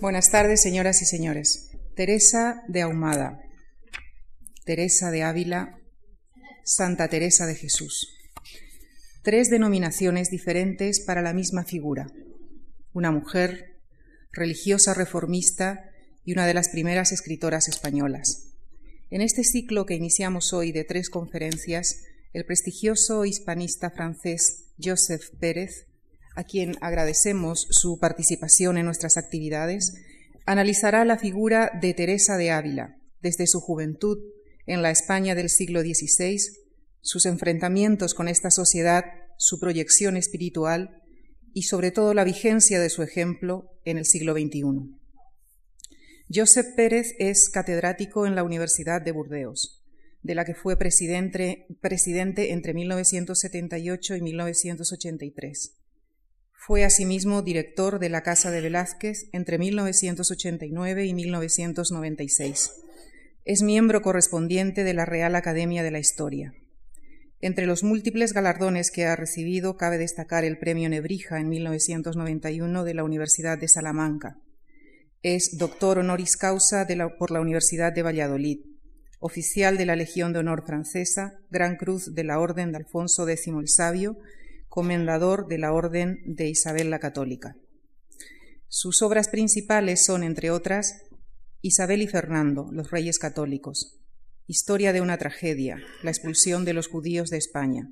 Buenas tardes, señoras y señores. Teresa de Ahumada, Teresa de Ávila, Santa Teresa de Jesús. Tres denominaciones diferentes para la misma figura. Una mujer, religiosa reformista y una de las primeras escritoras españolas. En este ciclo que iniciamos hoy de tres conferencias, el prestigioso hispanista francés Joseph Pérez a quien agradecemos su participación en nuestras actividades, analizará la figura de Teresa de Ávila desde su juventud en la España del siglo XVI, sus enfrentamientos con esta sociedad, su proyección espiritual y sobre todo la vigencia de su ejemplo en el siglo XXI. Joseph Pérez es catedrático en la Universidad de Burdeos, de la que fue presidente, presidente entre 1978 y 1983. Fue asimismo director de la Casa de Velázquez entre 1989 y 1996. Es miembro correspondiente de la Real Academia de la Historia. Entre los múltiples galardones que ha recibido cabe destacar el Premio Nebrija en 1991 de la Universidad de Salamanca. Es doctor honoris causa por la Universidad de Valladolid, oficial de la Legión de Honor Francesa, Gran Cruz de la Orden de Alfonso X el Sabio comendador de la Orden de Isabel la Católica. Sus obras principales son, entre otras, Isabel y Fernando, los Reyes Católicos, Historia de una tragedia, la expulsión de los judíos de España,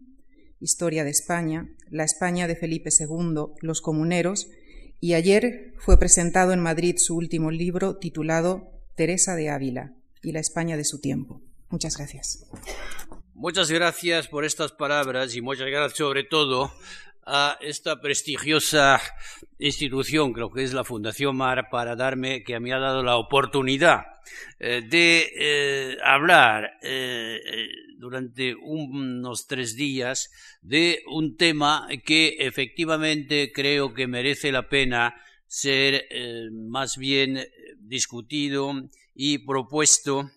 Historia de España, la España de Felipe II, Los Comuneros, y ayer fue presentado en Madrid su último libro titulado Teresa de Ávila y la España de su tiempo. Muchas gracias. Muchas gracias por estas palabras y muchas gracias sobre todo a esta prestigiosa institución, creo que es la Fundación Mar, para darme, que me ha dado la oportunidad eh, de eh, hablar eh, durante unos tres días de un tema que efectivamente creo que merece la pena ser más bien discutido y propuesto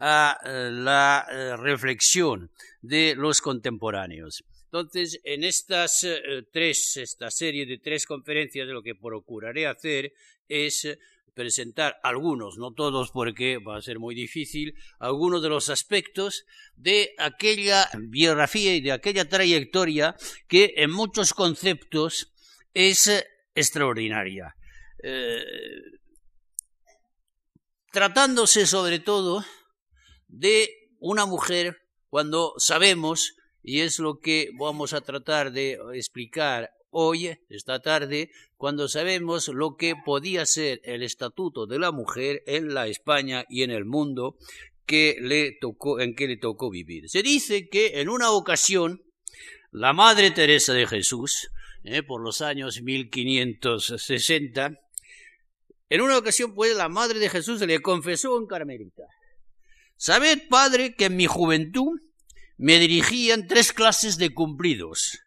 a eh, la eh, reflexión de los contemporáneos. Entonces, en estas eh, tres, esta serie de tres conferencias, lo que procuraré hacer es presentar algunos, no todos porque va a ser muy difícil, algunos de los aspectos de aquella biografía y de aquella trayectoria que en muchos conceptos es extraordinaria. tratándose sobre todo de una mujer cuando sabemos, y es lo que vamos a tratar de explicar hoy, esta tarde, cuando sabemos lo que podía ser el estatuto de la mujer en la España y en el mundo que le tocó, en que le tocó vivir. Se dice que en una ocasión la Madre Teresa de Jesús, eh, por los años 1560, en una ocasión, pues, la Madre de Jesús le confesó en Carmelita Sabed, padre, que en mi juventud me dirigían tres clases de cumplidos.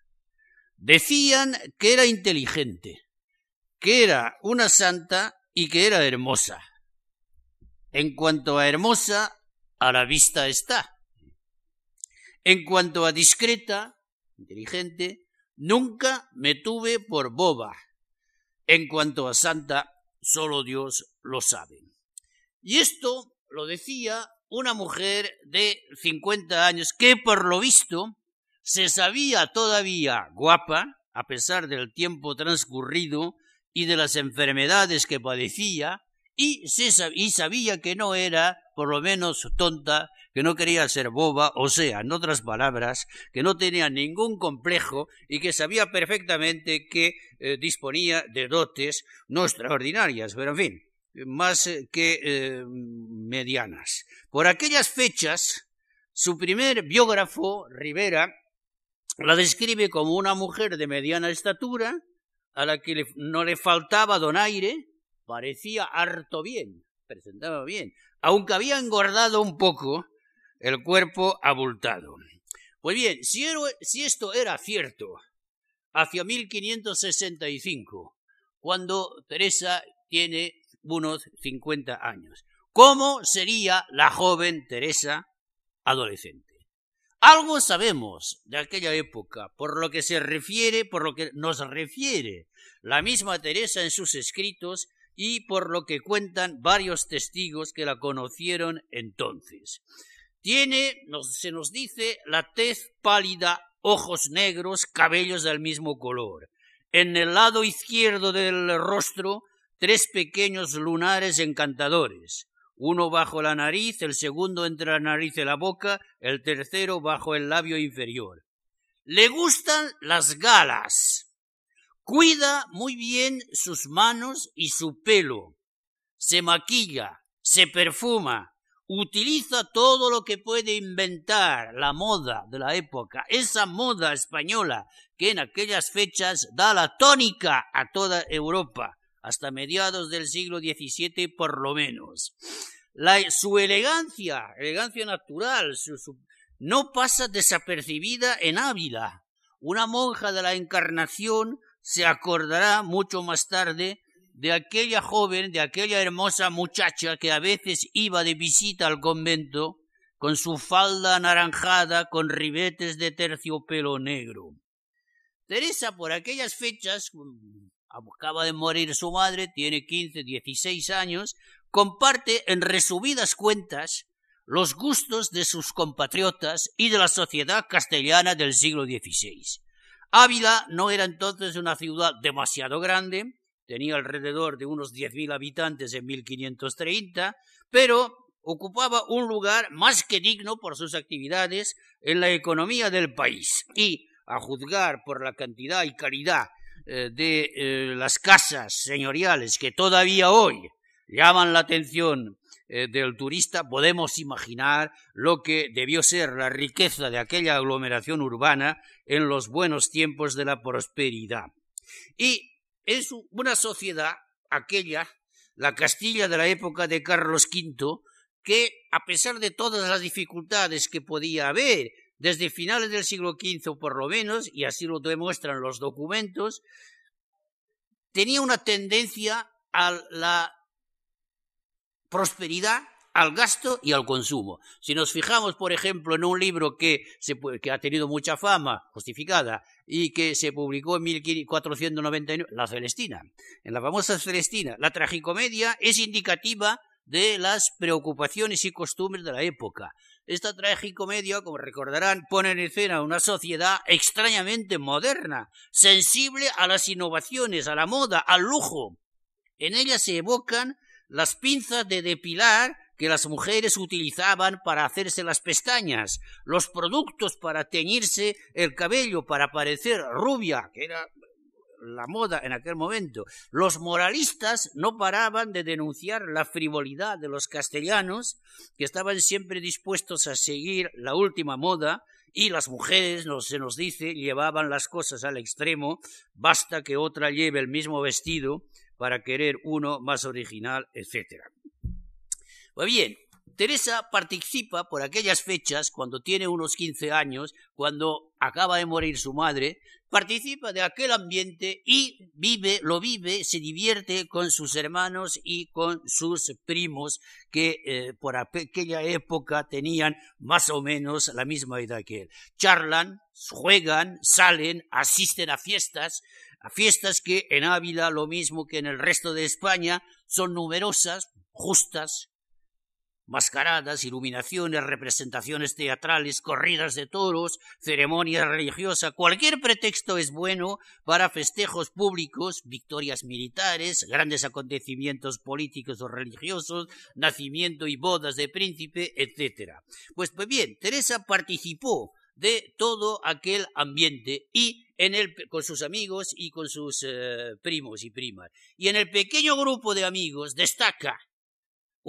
Decían que era inteligente, que era una santa y que era hermosa. En cuanto a hermosa, a la vista está. En cuanto a discreta, inteligente, nunca me tuve por boba. En cuanto a santa, solo Dios lo sabe. Y esto lo decía una mujer de 50 años que por lo visto se sabía todavía guapa, a pesar del tiempo transcurrido y de las enfermedades que padecía, y, y sabía que no era, por lo menos, tonta, que no quería ser boba, o sea, en otras palabras, que no tenía ningún complejo y que sabía perfectamente que eh, disponía de dotes no extraordinarias, pero en fin, más eh, que eh, medianas. Por aquellas fechas, su primer biógrafo, Rivera, la describe como una mujer de mediana estatura, a la que no le faltaba donaire, parecía harto bien, presentaba bien, aunque había engordado un poco el cuerpo abultado. Pues bien, si, si esto era cierto, hacia 1565, cuando Teresa tiene unos 50 años. ¿Cómo sería la joven Teresa adolescente? Algo sabemos de aquella época, por lo que se refiere, por lo que nos refiere la misma Teresa en sus escritos, y por lo que cuentan varios testigos que la conocieron entonces. Tiene, se nos dice, la tez pálida, ojos negros, cabellos del mismo color. En el lado izquierdo del rostro, tres pequeños lunares encantadores, uno bajo la nariz, el segundo entre la nariz y la boca, el tercero bajo el labio inferior. Le gustan las galas. Cuida muy bien sus manos y su pelo. Se maquilla, se perfuma, utiliza todo lo que puede inventar la moda de la época, esa moda española que en aquellas fechas da la tónica a toda Europa, hasta mediados del siglo XVII por lo menos. su elegancia, elegancia natural, no pasa desapercibida en Ávila. Una monja de la Encarnación se acordará mucho más tarde de aquella joven, de aquella hermosa muchacha que a veces iba de visita al convento con su falda anaranjada con ribetes de terciopelo negro. Teresa, por aquellas fechas, acaba de morir su madre, tiene quince, dieciséis años, comparte en resumidas cuentas los gustos de sus compatriotas y de la sociedad castellana del siglo XVI. Ávila no era entonces una ciudad demasiado grande, tenía alrededor de unos 10.000 habitantes en 1530, pero ocupaba un lugar más que digno por sus actividades en la economía del país y, a juzgar por la cantidad y calidad de eh, las casas señoriales que todavía hoy llaman la atención eh, del turista, podemos imaginar lo que debió ser la riqueza de aquella aglomeración urbana en los buenos tiempos de la prosperidad. Y es una sociedad, aquella, la Castilla de la época de Carlos V, que, a pesar de todas las dificultades que podía haber, desde finales del siglo XV por lo menos, y así lo demuestran los documentos, tenía una tendencia a la prosperidad al gasto y al consumo. Si nos fijamos, por ejemplo, en un libro que, ha tenido mucha fama, justificada, y que se publicó en 1499, La Celestina. En la famosa Celestina, la tragicomedia es indicativa de las preocupaciones y costumbres de la época. Esta tragicomedia, como recordarán, pone en escena una sociedad extrañamente moderna, sensible a las innovaciones, a la moda, al lujo. En ella se evocan las pinzas de depilar que las mujeres utilizaban para hacerse las pestañas, los productos para teñirse el cabello, para parecer rubia, que era la moda en aquel momento. Los moralistas no paraban de denunciar la frivolidad de los castellanos, que estaban siempre dispuestos a seguir la última moda, y las mujeres, se nos dice, llevaban las cosas al extremo, basta que otra lleve el mismo vestido para querer uno más original, etc. Pues bien, Teresa participa por aquellas fechas, cuando tiene unos 15 años, cuando acaba de morir su madre, participa de aquel ambiente y vive, lo vive, se divierte con sus hermanos y con sus primos que eh, por aquella época tenían más o menos la misma edad que él. Charlan, juegan, salen, asisten a fiestas, a fiestas que en Ávila, lo mismo que en el resto de España, son numerosas, justas, mascaradas, iluminaciones, representaciones teatrales, corridas de toros, ceremonias religiosas, cualquier pretexto es bueno para festejos públicos, victorias militares, grandes acontecimientos políticos o religiosos, nacimiento y bodas de príncipe, etc. Pues, pues bien, Teresa participó de todo aquel ambiente y en el, con sus amigos y con sus eh, primos y primas. Y en el pequeño grupo de amigos destaca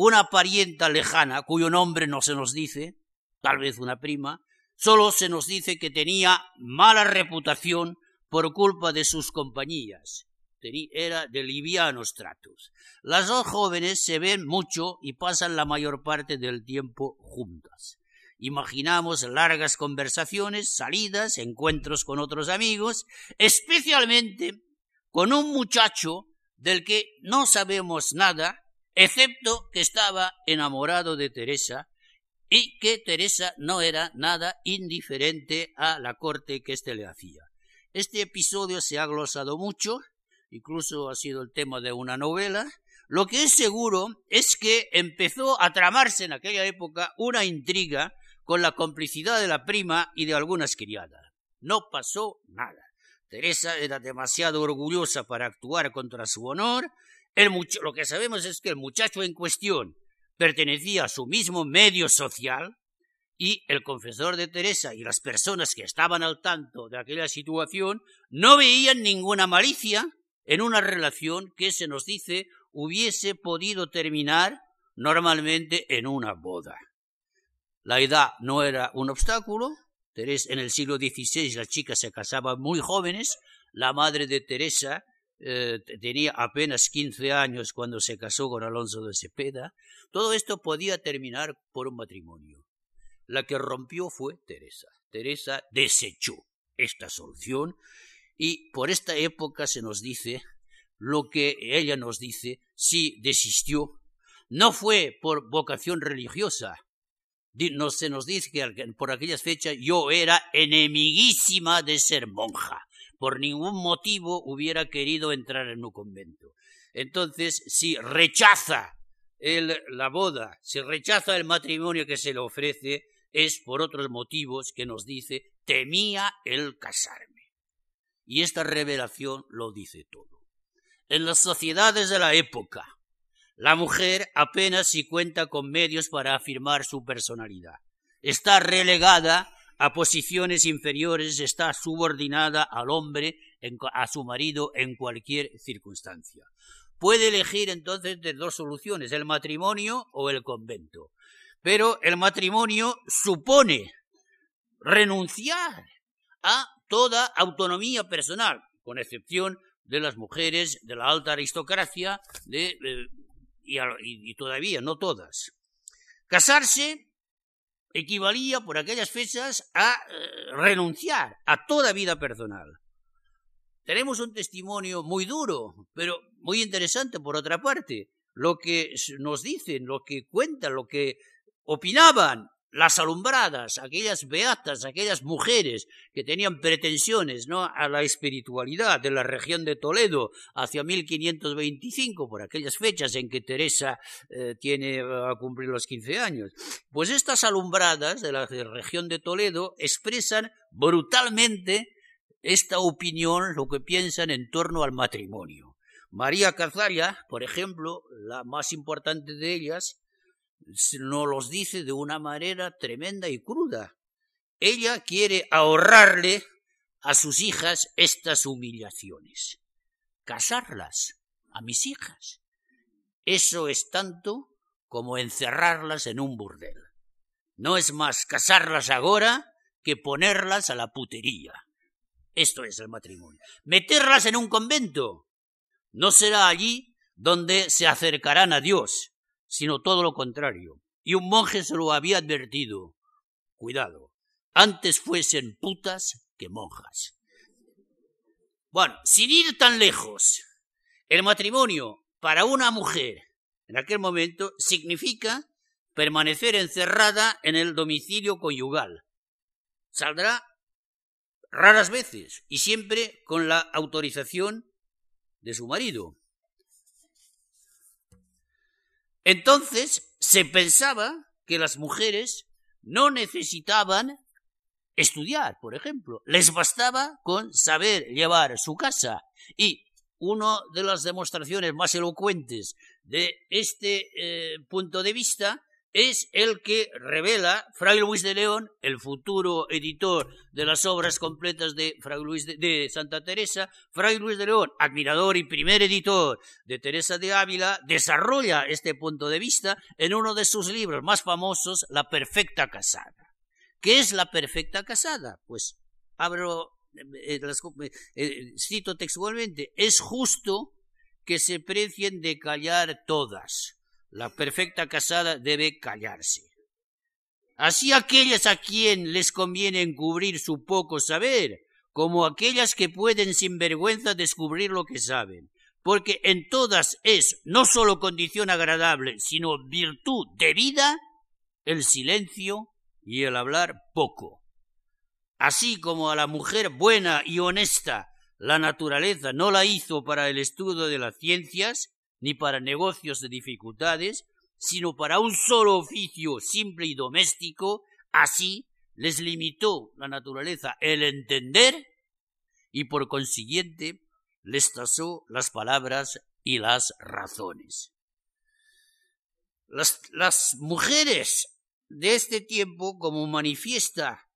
una parienta lejana, cuyo nombre no se nos dice, tal vez una prima, solo se nos dice que tenía mala reputación por culpa de sus compañías. Era de livianos tratos. Las dos jóvenes se ven mucho y pasan la mayor parte del tiempo juntas. Imaginamos largas conversaciones, salidas, encuentros con otros amigos, especialmente con un muchacho del que no sabemos nada excepto que estaba enamorado de Teresa y que Teresa no era nada indiferente a la corte que éste le hacía. Este episodio se ha glosado mucho, incluso ha sido el tema de una novela, Lo que es seguro es que empezó a tramarse en aquella época una intriga con la complicidad de la prima y de algunas criadas. No pasó nada. Teresa era demasiado orgullosa para actuar contra su honor. Lo que sabemos es que el muchacho en cuestión pertenecía a su mismo medio social y el confesor de Teresa y las personas que estaban al tanto de aquella situación no veían ninguna malicia en una relación que se nos dice hubiese podido terminar normalmente en una boda. La edad no era un obstáculo, en el siglo XVI las chicas se casaban muy jóvenes. La madre de Teresa eh, tenía apenas 15 años cuando se casó con Alonso de Cepeda. Todo esto podía terminar por un matrimonio. La que rompió fue Teresa. Teresa desechó esta solución y por esta época se nos dice lo que ella nos dice, si desistió. No fue por vocación religiosa, no se nos dice que por aquellas fechas yo era enemiguísima de ser monja. Por ningún motivo hubiera querido entrar en un convento. Entonces, si rechaza la boda, si rechaza el matrimonio que se le ofrece, es por otros motivos que nos dice temía el casarme. Y esta revelación lo dice todo. En las sociedades de la época, la mujer apenas si cuenta con medios para afirmar su personalidad. Está relegada a posiciones inferiores, está subordinada al hombre, a su marido en cualquier circunstancia. Puede elegir entonces de dos soluciones, el matrimonio o el convento. Pero el matrimonio supone renunciar a toda autonomía personal, con excepción de las mujeres de la alta aristocracia, de, y, todavía no todas. Casarse equivalía por aquellas fechas a eh, renunciar a toda vida personal. Tenemos un testimonio muy duro, pero muy interesante por otra parte. Lo que nos dicen, lo que cuentan, lo que opinaban las alumbradas, aquellas beatas, aquellas mujeres que tenían pretensiones ¿no? a la espiritualidad de la región de Toledo hacia 1525, por aquellas fechas en que Teresa eh, tiene a cumplir los 15 años, pues estas alumbradas de la región de Toledo expresan brutalmente esta opinión, lo que piensan en torno al matrimonio. María Cazalia, por ejemplo, la más importante de ellas, nos los dice de una manera tremenda y cruda. Ella quiere ahorrarle a sus hijas estas humillaciones. Casarlas a mis hijas. Eso es tanto como encerrarlas en un burdel. No es más casarlas ahora que ponerlas a la putería. Esto es el matrimonio. Meterlas en un convento. No será allí donde se acercarán a Dios, sino todo lo contrario. Y un monje se lo había advertido. Cuidado, antes fuesen putas que monjas. Bueno, sin ir tan lejos, el matrimonio para una mujer en aquel momento significa permanecer encerrada en el domicilio conyugal. Saldrá raras veces y siempre con la autorización de su marido. Entonces se pensaba que las mujeres no necesitaban estudiar, por ejemplo. Les bastaba con saber llevar su casa. Y una de las demostraciones más elocuentes de este eh, punto de vista es el que revela Fray Luis de León, el futuro editor de las obras completas de Fray Luis de, Santa Teresa. Fray Luis de León, admirador y primer editor de Teresa de Ávila, desarrolla este punto de vista en uno de sus libros más famosos, La perfecta casada. ¿Qué es la perfecta casada? Pues abro, eh, eh, eh, cito textualmente, es justo que se precien de callar todas la perfecta casada debe callarse. Así aquellas a quien les conviene encubrir su poco saber, como aquellas que pueden sin vergüenza descubrir lo que saben, porque en todas es no sólo condición agradable, sino virtud de vida, el silencio y el hablar poco. Así como a la mujer buena y honesta la naturaleza no la hizo para el estudio de las ciencias, ni para negocios de dificultades, sino para un solo oficio simple y doméstico, así les limitó la naturaleza el entender y por consiguiente les tasó las palabras y las razones. Las, las mujeres de este tiempo, como manifiesta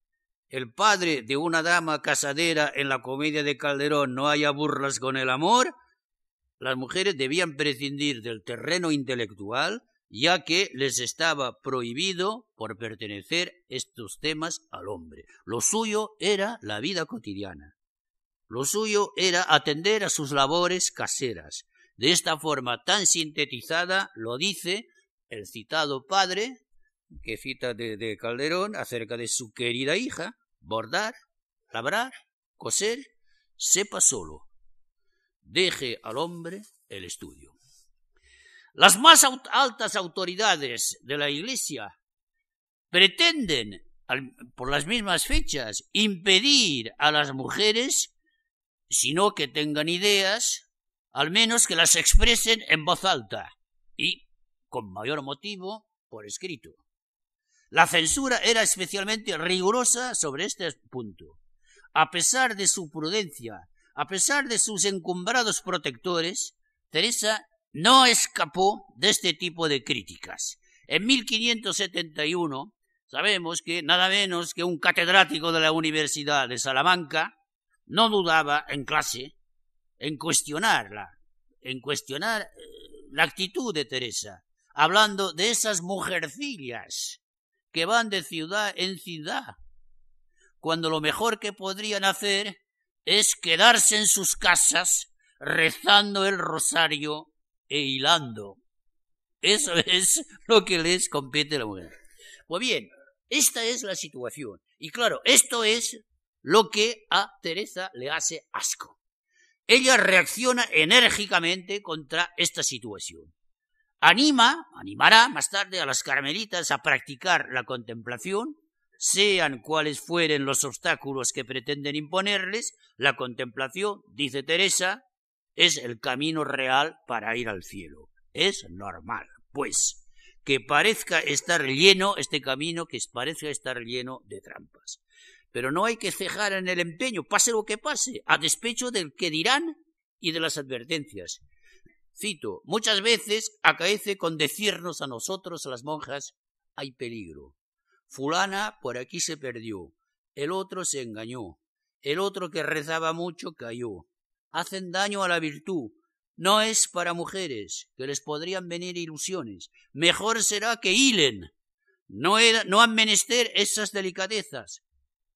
el padre de una dama casadera en la comedia de Calderón, no haya burlas con el amor, las mujeres debían prescindir del terreno intelectual, ya que les estaba prohibido por pertenecer estos temas al hombre. Lo suyo era la vida cotidiana. Lo suyo era atender a sus labores caseras. De esta forma tan sintetizada lo dice el citado padre, que cita de, Calderón acerca de su querida hija, bordar, labrar, coser, sepa solo. Deje al hombre el estudio. Las más altas autoridades de la Iglesia pretenden, por las mismas fechas, impedir a las mujeres, sino que tengan ideas, al menos que las expresen en voz alta y, con mayor motivo, por escrito. La censura era especialmente rigurosa sobre este punto. A pesar de su prudencia, a pesar de sus encumbrados protectores, Teresa no escapó de este tipo de críticas. En 1571 sabemos que nada menos que un catedrático de la Universidad de Salamanca no dudaba en clase en cuestionarla, en cuestionar eh, la actitud de Teresa, hablando de esas mujercillas que van de ciudad en ciudad, cuando lo mejor que podrían hacer es quedarse en sus casas rezando el rosario e hilando. Eso es lo que les compete a la mujer. Pues bien, esta es la situación. Y claro, esto es lo que a Teresa le hace asco. Ella reacciona enérgicamente contra esta situación anima, animará más tarde a las carmelitas a practicar la contemplación, sean cuales fueren los obstáculos que pretenden imponerles, la contemplación, dice Teresa, es el camino real para ir al cielo. Es normal, pues, que parezca estar lleno este camino, que parezca estar lleno de trampas. Pero no hay que cejar en el empeño, pase lo que pase, a despecho del que dirán y de las advertencias. Cito, muchas veces acaece con decirnos a nosotros, a las monjas, hay peligro. Fulana por aquí se perdió, el otro se engañó, el otro que rezaba mucho cayó. Hacen daño a la virtud. No es para mujeres, que les podrían venir ilusiones. Mejor será que hilen. No, no han menester esas delicadezas.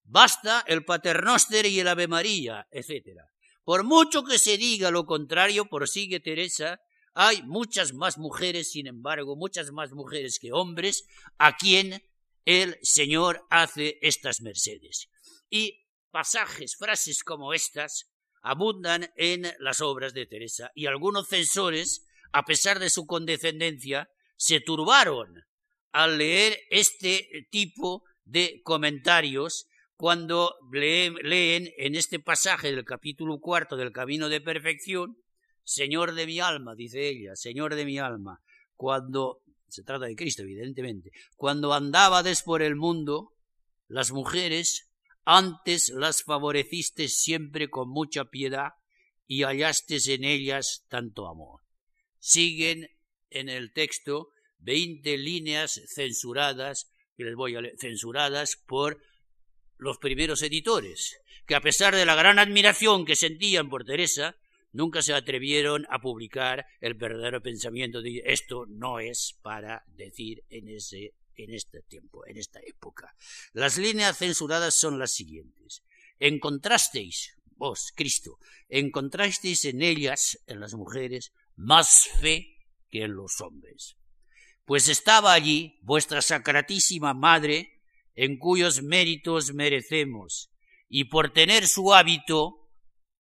Basta el paternoster y el ave María, etc. Por mucho que se diga lo contrario, prosigue Teresa, hay muchas más mujeres, sin embargo, muchas más mujeres que hombres, a quien el Señor hace estas mercedes. Y pasajes, frases como estas, abundan en las obras de Teresa, y algunos censores, a pesar de su condescendencia, se turbaron al leer este tipo de comentarios cuando leen, en este pasaje del capítulo cuarto del Camino de Perfección, Señor de mi alma, dice ella, Señor de mi alma, cuando, se trata de Cristo, evidentemente, cuando andabades por el mundo, las mujeres, antes las favoreciste siempre con mucha piedad y hallastes en ellas tanto amor. Siguen en el texto veinte líneas censuradas, que les voy a leer, censuradas por los primeros editores, que a pesar de la gran admiración que sentían por Teresa, nunca se atrevieron a publicar el verdadero pensamiento de esto no es para decir en ese en este tiempo, en esta época. Las líneas censuradas son las siguientes. Encontrasteis, vos, Cristo, encontrasteis en ellas, en las mujeres, más fe que en los hombres. Pues estaba allí vuestra sacratísima madre, en cuyos méritos merecemos, y por tener su hábito,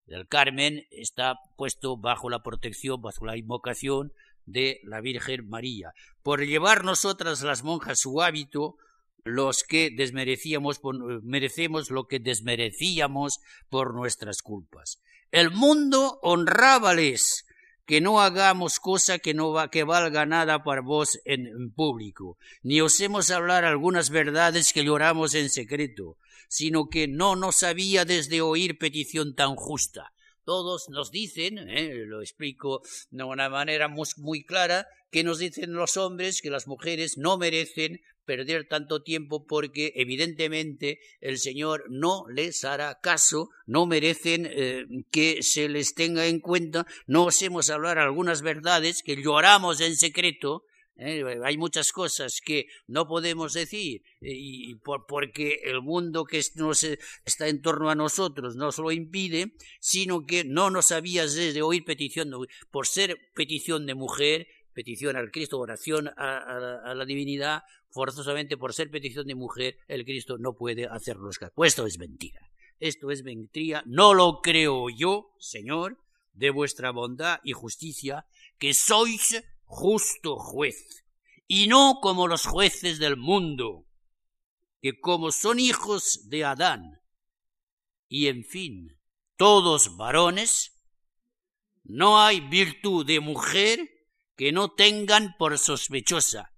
el Carmen está puesto bajo la protección, bajo la invocación de la Virgen María. Por llevar nosotras las monjas su hábito, los que desmerecíamos, merecemos lo que desmerecíamos por nuestras culpas. El mundo honrábales que no hagamos cosa que no va, que valga nada para vos en, público, ni osemos hablar algunas verdades que lloramos en secreto, sino que no nos había desde oír petición tan justa. Todos nos dicen, eh, lo explico de una manera muy clara, que nos dicen los hombres que las mujeres no merecen perder tanto tiempo porque evidentemente el Señor no les hará caso, no merecen eh, que se les tenga en cuenta, no osemos hablar algunas verdades que lloramos en secreto, ¿eh? hay muchas cosas que no podemos decir eh, y porque el mundo que nos está en torno a nosotros nos lo impide, sino que no nos habías de oír petición, por ser petición de mujer, petición al Cristo, oración a, la divinidad, forzosamente por ser petición de mujer, el Cristo no puede hacernos caso. Pues esto es mentira. Esto es mentira. No lo creo yo, Señor, de vuestra bondad y justicia, que sois justo juez, y no como los jueces del mundo, que como son hijos de Adán, y en fin, todos varones, no hay virtud de mujer que no tengan por sospechosa.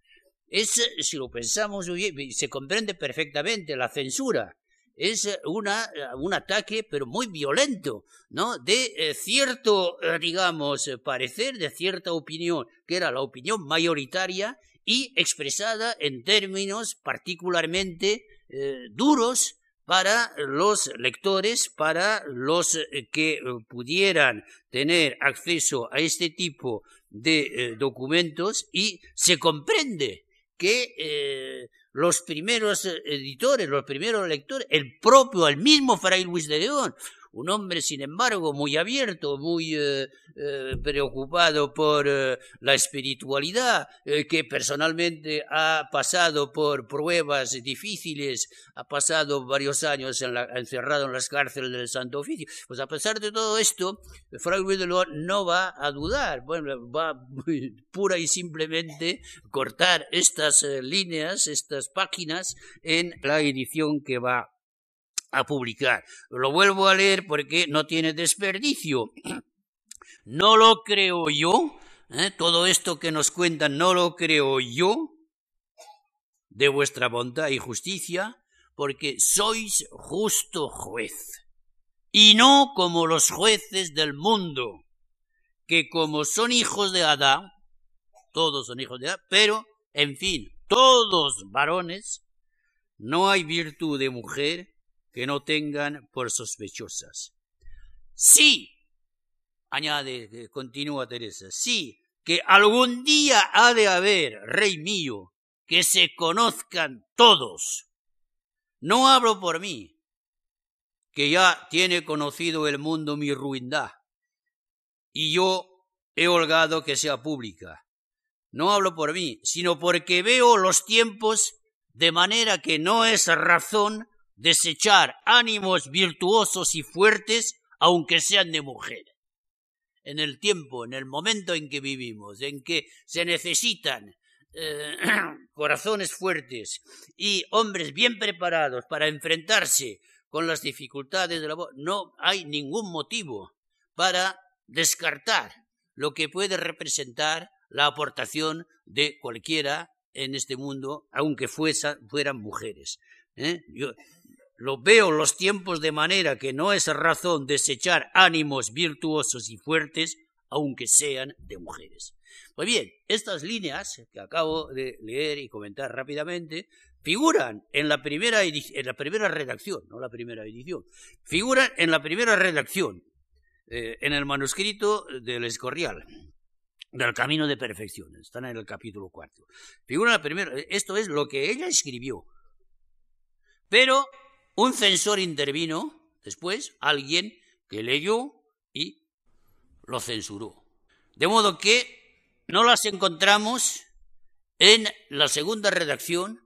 Es, si lo pensamos, se comprende perfectamente la censura. Es una, un ataque, pero muy violento, ¿no? De eh, cierto, eh, digamos, parecer, de cierta opinión, que era la opinión mayoritaria y expresada en términos particularmente eh, duros para los lectores, para los que pudieran tener acceso a este tipo de eh, documentos y se comprende que eh, los primeros editores, los primeros lectores, el propio, el mismo Fray Luis de León, un hombre, sin embargo, muy abierto, muy eh, eh, preocupado por eh, la espiritualidad, que personalmente ha pasado por pruebas difíciles, ha pasado varios años encerrado en las cárceles del Santo Oficio. Pues a pesar de todo esto, de León no va a dudar, bueno, va pura y simplemente cortar estas líneas, estas páginas en la edición que va a publicar. Lo vuelvo a leer porque no tiene desperdicio. No lo creo yo, ¿eh? todo esto que nos cuentan no lo creo yo, de vuestra bondad y justicia, porque sois justo juez, y no como los jueces del mundo, que como son hijos de Adán, todos son hijos de Adán, pero, en fin, todos varones, no hay virtud de mujer que no tengan por sospechosas. Sí, añade, continúa Teresa, sí, que algún día ha de haber, rey mío, que se conozcan todos. No hablo por mí, que ya tiene conocido el mundo mi ruindad, y yo he holgado que sea pública. No hablo por mí, sino porque veo los tiempos de manera que no es razón desechar ánimos virtuosos y fuertes, aunque sean de mujer. En el tiempo, en el momento en que vivimos, en que se necesitan eh, corazones fuertes y hombres bien preparados para enfrentarse con las dificultades de la voz, no hay ningún motivo para descartar lo que puede representar la aportación de cualquiera en este mundo, aunque fueran mujeres. ¿eh? Lo veo los tiempos de manera que no es razón desechar ánimos virtuosos y fuertes, aunque sean de mujeres. Pues bien, estas líneas que acabo de leer y comentar rápidamente figuran en la primera, en la primera redacción, no la primera edición, figuran en la primera redacción, eh, en el manuscrito del Escorial, del Camino de Perfección, están en el capítulo cuarto. Figura la primera, esto es lo que ella escribió, pero un censor intervino después, alguien que leyó y lo censuró. De modo que no las encontramos en la segunda redacción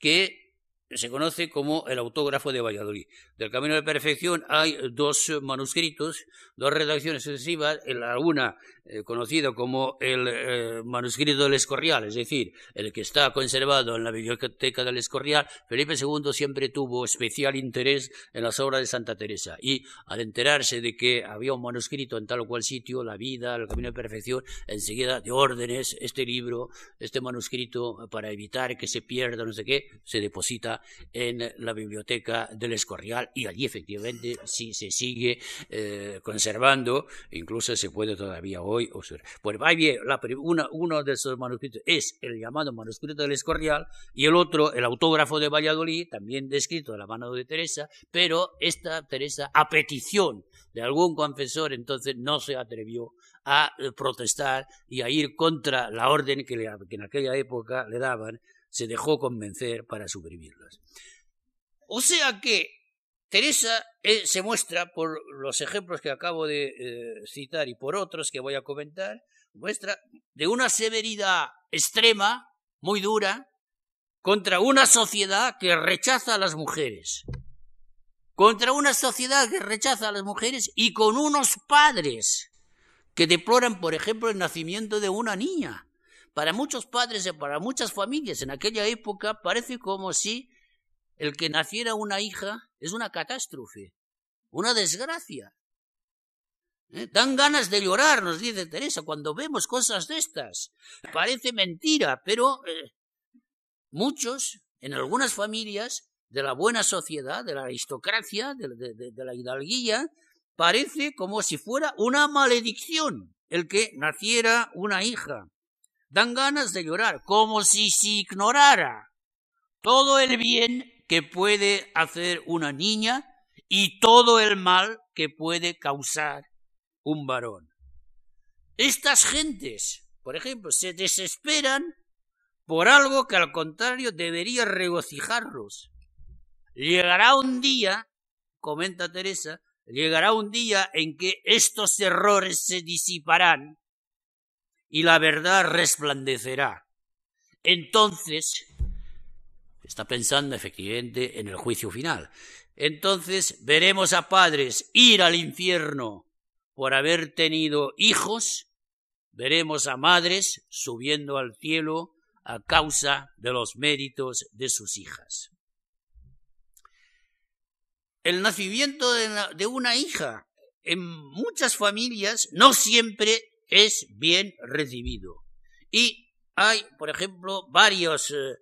que se conoce como el autógrafo de Valladolid. Del Camino de Perfección hay dos manuscritos, dos redacciones sucesivas, la una eh, como el eh, manuscrito del Escorial, es decir, el que está conservado en la biblioteca del Escorial, Felipe II siempre tuvo especial interés en las obras de Santa Teresa y al enterarse de que había un manuscrito en tal o cual sitio, la vida, el camino de perfección, enseguida de órdenes, este libro, este manuscrito, para evitar que se pierda, no sé qué, se deposita en la biblioteca del Escorial y allí efectivamente sí se sigue eh, conservando, incluso se puede todavía hoy pues va bien, uno de esos manuscritos es el llamado manuscrito del Escorial y el otro, el autógrafo de Valladolid, también descrito de la mano de Teresa, pero esta Teresa, a petición de algún confesor, entonces no se atrevió a eh, protestar y a ir contra la orden que en aquella época le daban, se dejó convencer para suprimirlas. O sea que Teresa eh, se muestra, por los ejemplos que acabo de eh, citar y por otros que voy a comentar, muestra de una severidad extrema, muy dura, contra una sociedad que rechaza a las mujeres. Contra una sociedad que rechaza a las mujeres y con unos padres que deploran, por ejemplo, el nacimiento de una niña. Para muchos padres y para muchas familias en aquella época parece como si el que naciera una hija es una catástrofe, una desgracia. ¿Eh? Dan ganas de llorar, nos dice Teresa, cuando vemos cosas de estas. Parece mentira, pero eh, muchos, en algunas familias de la buena sociedad, de la aristocracia, de la hidalguía, parece como si fuera una maledicción el que naciera una hija. Dan ganas de llorar, como si se ignorara todo el bien que puede hacer una niña y todo el mal que puede causar un varón. Estas gentes, por ejemplo, se desesperan por algo que al contrario debería regocijarlos. Llegará un día, comenta Teresa, llegará un día en que estos errores se disiparán y la verdad resplandecerá. Entonces Está pensando efectivamente en el juicio final. Entonces veremos a padres ir al infierno por haber tenido hijos, veremos a madres subiendo al cielo a causa de los méritos de sus hijas. El nacimiento de una hija en muchas familias no siempre es bien recibido. Y hay, por ejemplo, varios eh,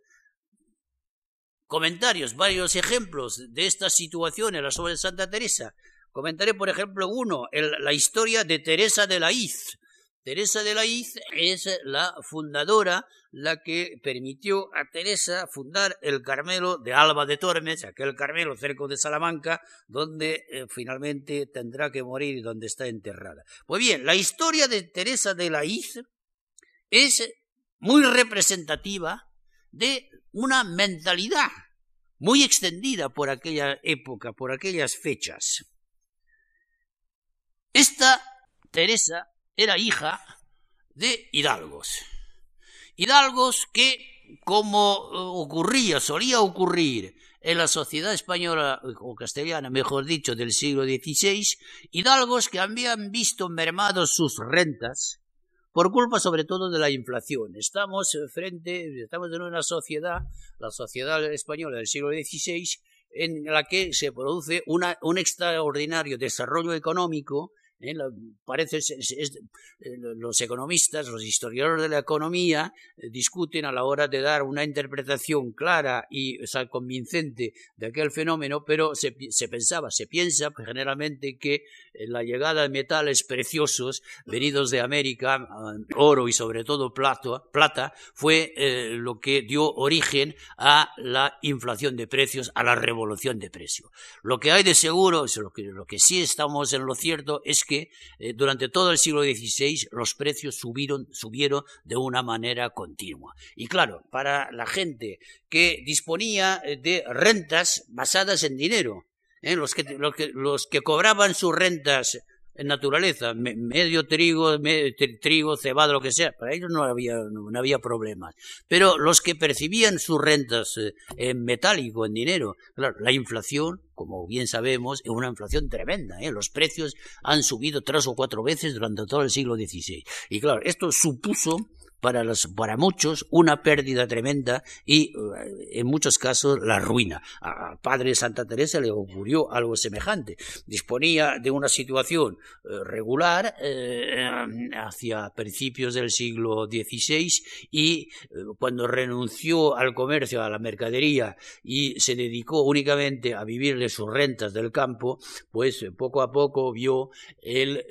comentarios, varios ejemplos de esta situación en la obras de Santa Teresa. Comentaré, por ejemplo, uno, la historia de Teresa de la Iz. Teresa de la Iz es la fundadora, la que permitió a Teresa fundar el Carmelo de Alba de Tormes, aquel Carmelo cerca de Salamanca, donde eh, finalmente tendrá que morir y donde está enterrada. Pues bien, la historia de Teresa de la Iz es muy representativa de una mentalidad muy extendida por aquella época, por aquellas fechas. Esta Teresa era hija de hidalgos. Hidalgos que, como eh, ocurría, solía ocurrir en la sociedad española o castellana, mejor dicho, del siglo XVI, hidalgos que habían visto mermados sus rentas, por culpa sobre todo de la inflación. Estamos eh, frente, estamos en una sociedad, la sociedad española del siglo XVI, en la que se produce un extraordinario desarrollo económico ¿eh? parece eh, los economistas, los historiadores de la economía eh, discuten a la hora de dar una interpretación clara y convincente de aquel fenómeno, pero se, pensaba, se piensa generalmente que la llegada de metales preciosos venidos de América, oro y sobre todo plata, fue lo que dio origen a la inflación de precios, a la revolución de precios. Lo que hay de seguro, lo que, lo que sí estamos en lo cierto, es que eh, durante todo el siglo XVI los precios subieron, subieron de una manera continua. Y claro, para la gente que disponía eh, de rentas basadas en dinero, ¿eh? los, que, los, que, los que cobraban sus rentas en naturaleza, medio trigo, medio trigo, cebado, lo que sea, para ellos no había, no, había problemas. Pero los que percibían sus rentas eh, en metálico, en dinero, claro, la inflación, como bien sabemos, es una inflación tremenda. ¿eh? Los precios han subido tres o cuatro veces durante todo el siglo XVI. Y claro, esto supuso para, los, para muchos una pérdida tremenda y eh, en muchos casos la ruina. Al padre Santa Teresa le ocurrió algo semejante. Disponía de una situación eh, regular eh, hacia principios del siglo XVI y cuando renunció al comercio, a la mercadería y se dedicó únicamente a vivir de sus rentas del campo, pues poco a poco vio el,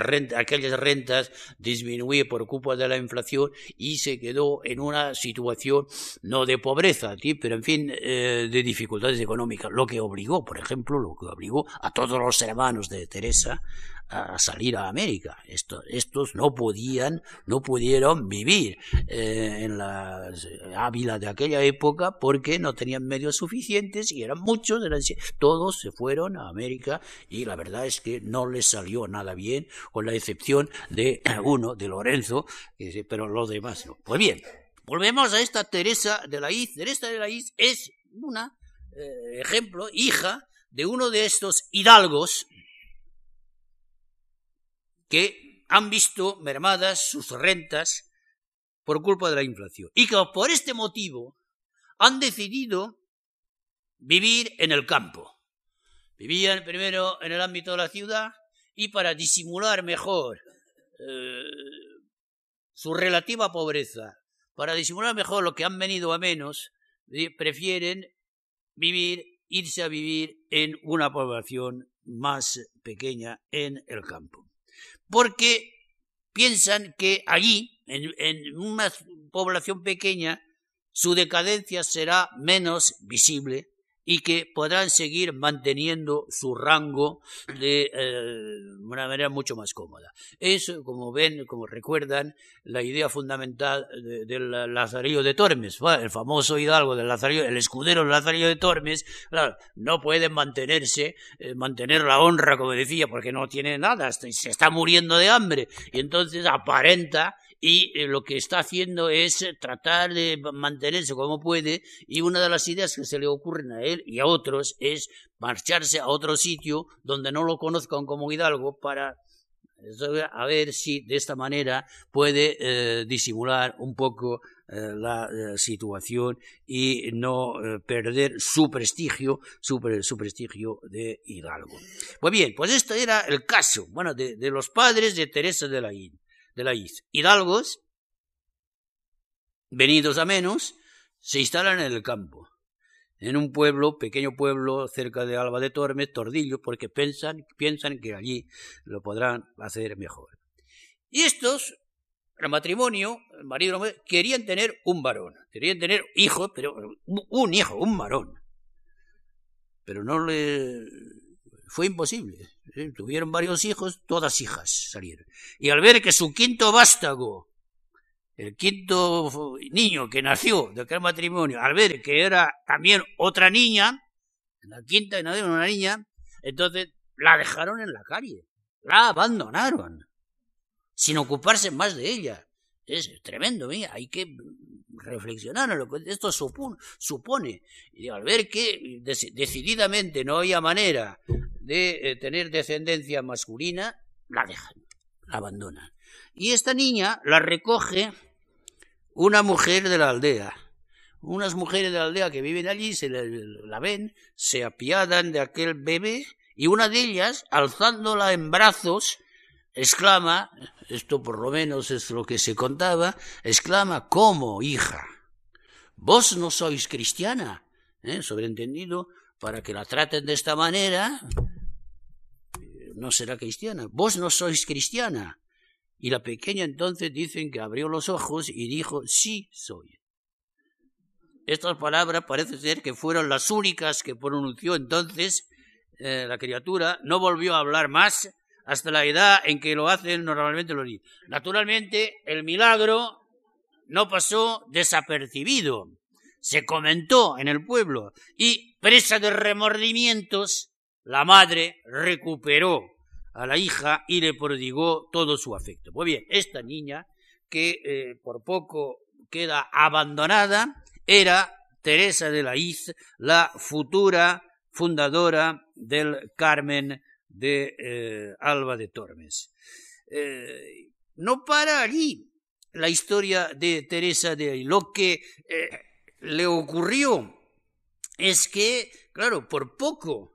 renta, aquellas rentas disminuir por culpa de la inflación y se quedó en una situación no de pobreza, pero en fin, eh, de dificultades económicas, lo que obligó, por ejemplo, lo que obligó a todos los hermanos de Teresa a salir a América. estos no podían, no pudieron vivir eh, en la Ávila de aquella época porque no tenían medios suficientes y eran muchos, eran, todos se fueron a América y la verdad es que no les salió nada bien, con la excepción de uno, de Lorenzo, pero los demás no. Pues bien, volvemos a esta Teresa de la Iz. Teresa de la Iz es una eh, ejemplo, hija de uno de estos hidalgos que han visto mermadas sus rentas por culpa de la inflación y que por este motivo han decidido vivir en el campo. Vivían primero en el ámbito de la ciudad y para disimular mejor eh, su relativa pobreza, para disimular mejor lo que han venido a menos, prefieren vivir, irse a vivir en una población más pequeña en el campo porque piensan que allí, en, una población pequeña, su decadencia será menos visible y que podrán seguir manteniendo su rango de eh, una manera mucho más cómoda. Es, como ven, como recuerdan, la idea fundamental del Lazarillo de Tormes, el famoso hidalgo del Lazarillo, el escudero del Lazarillo de Tormes, no puede mantenerse, eh, mantener la honra, como decía, porque no tiene nada, se está muriendo de hambre, y entonces aparenta y eh, lo que está haciendo es eh, tratar de mantenerse como puede y una de las ideas que se le ocurren a él y a otros es marcharse a otro sitio donde no lo conozcan como Hidalgo para a ver si de esta manera puede eh, disimular un poco la situación y no perder su prestigio, su, prestigio de Hidalgo. Pues bien, pues este era el caso, bueno, de, de los padres de Teresa de la de la Iz. Hidalgos, venidos a menos, se instalan en el campo, en un pueblo, pequeño pueblo cerca de Alba de Tormes, Tordillo, porque piensan, piensan que allí lo podrán hacer mejor. Y estos, el matrimonio, el marido querían tener un varón, querían tener hijos, pero un hijo, un varón. Pero no le fue imposible. Tuvieron varios hijos, todas hijas salieron. Y al ver que su quinto vástago, el quinto niño que nació de aquel matrimonio, al ver que era también otra niña, la quinta nació una niña, entonces la dejaron en la calle, la abandonaron, sin ocuparse más de ella. Es tremendo, mira, hay que reflexionar en lo que esto supone. Y al ver que decididamente no había manera de eh, tener descendencia masculina, la dejan, la abandonan. Y esta niña la recoge una mujer de la aldea. Unas mujeres de la aldea que viven allí se la ven, se apiadan de aquel bebé y una de ellas, alzándola en brazos, exclama, esto por lo menos es lo que se contaba, exclama, ¿cómo, hija? Vos no sois cristiana, ¿eh? sobreentendido, para que la traten de esta manera, no será cristiana. Vos no sois cristiana. Y la pequeña entonces dicen que abrió los ojos y dijo, sí soy. Estas palabras parece ser que fueron las únicas que pronunció entonces eh, la criatura. No volvió a hablar más hasta la edad en que lo hacen normalmente los niños. Naturalmente, el milagro no pasó desapercibido. Se comentó en el pueblo y, presa de remordimientos, la madre recuperó a la hija y le prodigó todo su afecto. Pues bien, esta niña, que eh, por poco queda abandonada, era Teresa de la Iz, la futura fundadora del Carmen de eh, Alba de Tormes. Eh, no para allí la historia de Teresa de Iz. Lo que le ocurrió es que, claro, por poco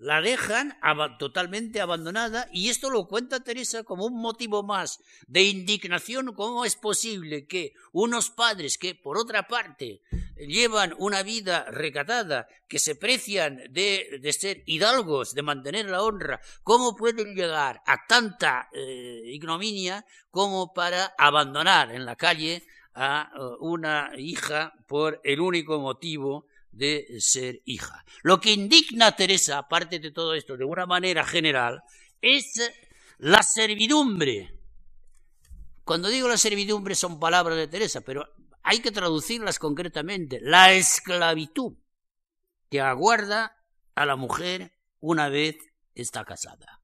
la dejan totalmente abandonada y esto lo cuenta Teresa como un motivo más de indignación. ¿Cómo es posible que unos padres que, por otra parte, llevan una vida recatada, que se precian de, ser hidalgos, de mantener la honra, cómo pueden llegar a tanta eh, ignominia como para abandonar en la calle a uh, una hija por el único motivo de ser hija. Lo que indigna a Teresa, aparte de todo esto, de una manera general, es la servidumbre. Cuando digo la servidumbre son palabras de Teresa, pero hay que traducirlas concretamente. La esclavitud que aguarda a la mujer una vez está casada.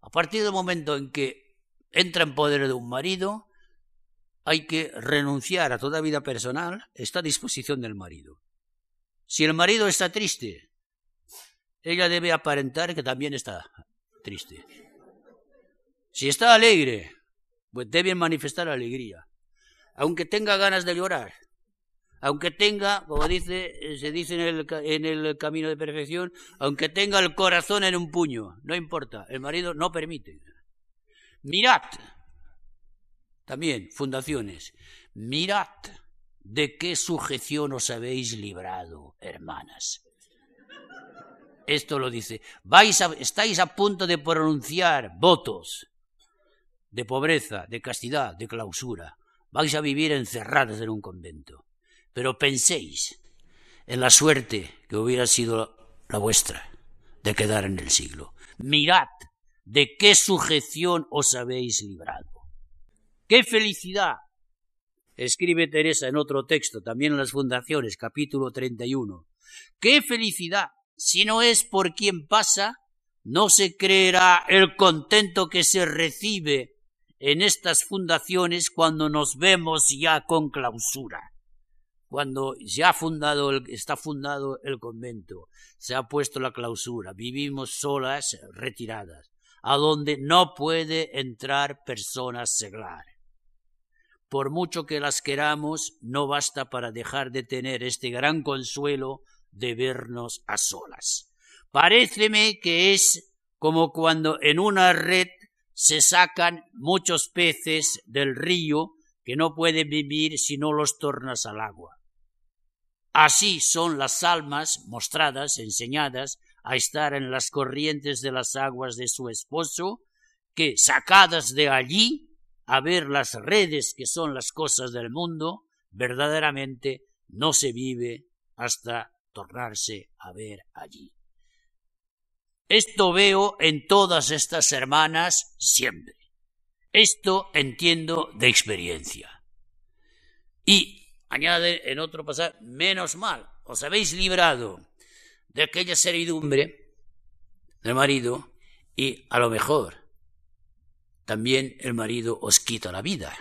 A partir del momento en que entra en poder de un marido, hay que renunciar a toda vida personal, está a disposición del marido. Si el marido está triste, ella debe aparentar que también está triste. Si está alegre, pues debe manifestar alegría. Aunque tenga ganas de llorar, aunque tenga, como dice, se dice en el, en el camino de perfección, aunque tenga el corazón en un puño, no importa, el marido no permite. Mirad, también, fundaciones. Mirad de qué sujeción os habéis librado, hermanas. Esto lo dice. Vais estáis a punto de pronunciar votos de pobreza, de castidad, de clausura. Vais a vivir encerradas en un convento. Pero penséis en la suerte que hubiera sido la vuestra de quedar en el siglo. Mirad de qué sujeción os habéis librado. ¡Qué felicidad! Escribe Teresa en otro texto, también en las fundaciones, capítulo 31. ¡Qué felicidad! Si no es por quien pasa, no se creerá el contento que se recibe en estas fundaciones cuando nos vemos ya con clausura. Cuando ya fundado está fundado el convento, se ha puesto la clausura, vivimos solas, retiradas, a donde no puede entrar personas seglar por mucho que las queramos, no basta para dejar de tener este gran consuelo de vernos a solas. Paréceme que es como cuando en una red se sacan muchos peces del río que no pueden vivir si no los tornas al agua. Así son las almas mostradas, enseñadas a estar en las corrientes de las aguas de su esposo, que, sacadas de allí, a ver las redes que son las cosas del mundo, verdaderamente no se vive hasta tornarse a ver allí. Esto veo en todas estas hermanas siempre. Esto entiendo de experiencia. Y añade en otro pasaje, menos mal, os habéis librado de aquella servidumbre del marido y a lo mejor también el marido os quita la vida,